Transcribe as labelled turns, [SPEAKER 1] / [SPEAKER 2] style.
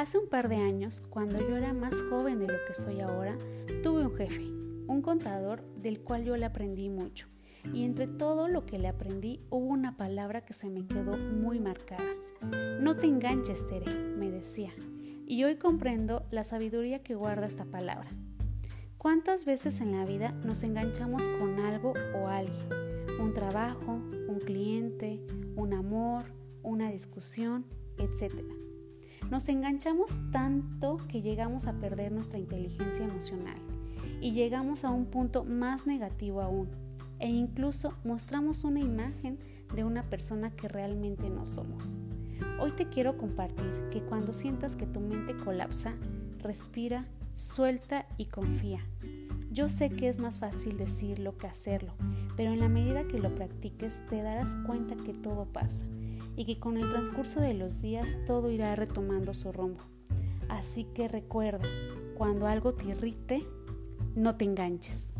[SPEAKER 1] Hace un par de años, cuando yo era más joven de lo que soy ahora, tuve un jefe, un contador del cual yo le aprendí mucho. Y entre todo lo que le aprendí hubo una palabra que se me quedó muy marcada. No te enganches, Tere, me decía. Y hoy comprendo la sabiduría que guarda esta palabra. ¿Cuántas veces en la vida nos enganchamos con algo o alguien? Un trabajo, un cliente, un amor, una discusión, etc. Nos enganchamos tanto que llegamos a perder nuestra inteligencia emocional y llegamos a un punto más negativo aún e incluso mostramos una imagen de una persona que realmente no somos. Hoy te quiero compartir que cuando sientas que tu mente colapsa, respira, suelta y confía. Yo sé que es más fácil decirlo que hacerlo, pero en la medida que lo practiques te darás cuenta que todo pasa y que con el transcurso de los días todo irá retomando su rumbo. Así que recuerda, cuando algo te irrite, no te enganches.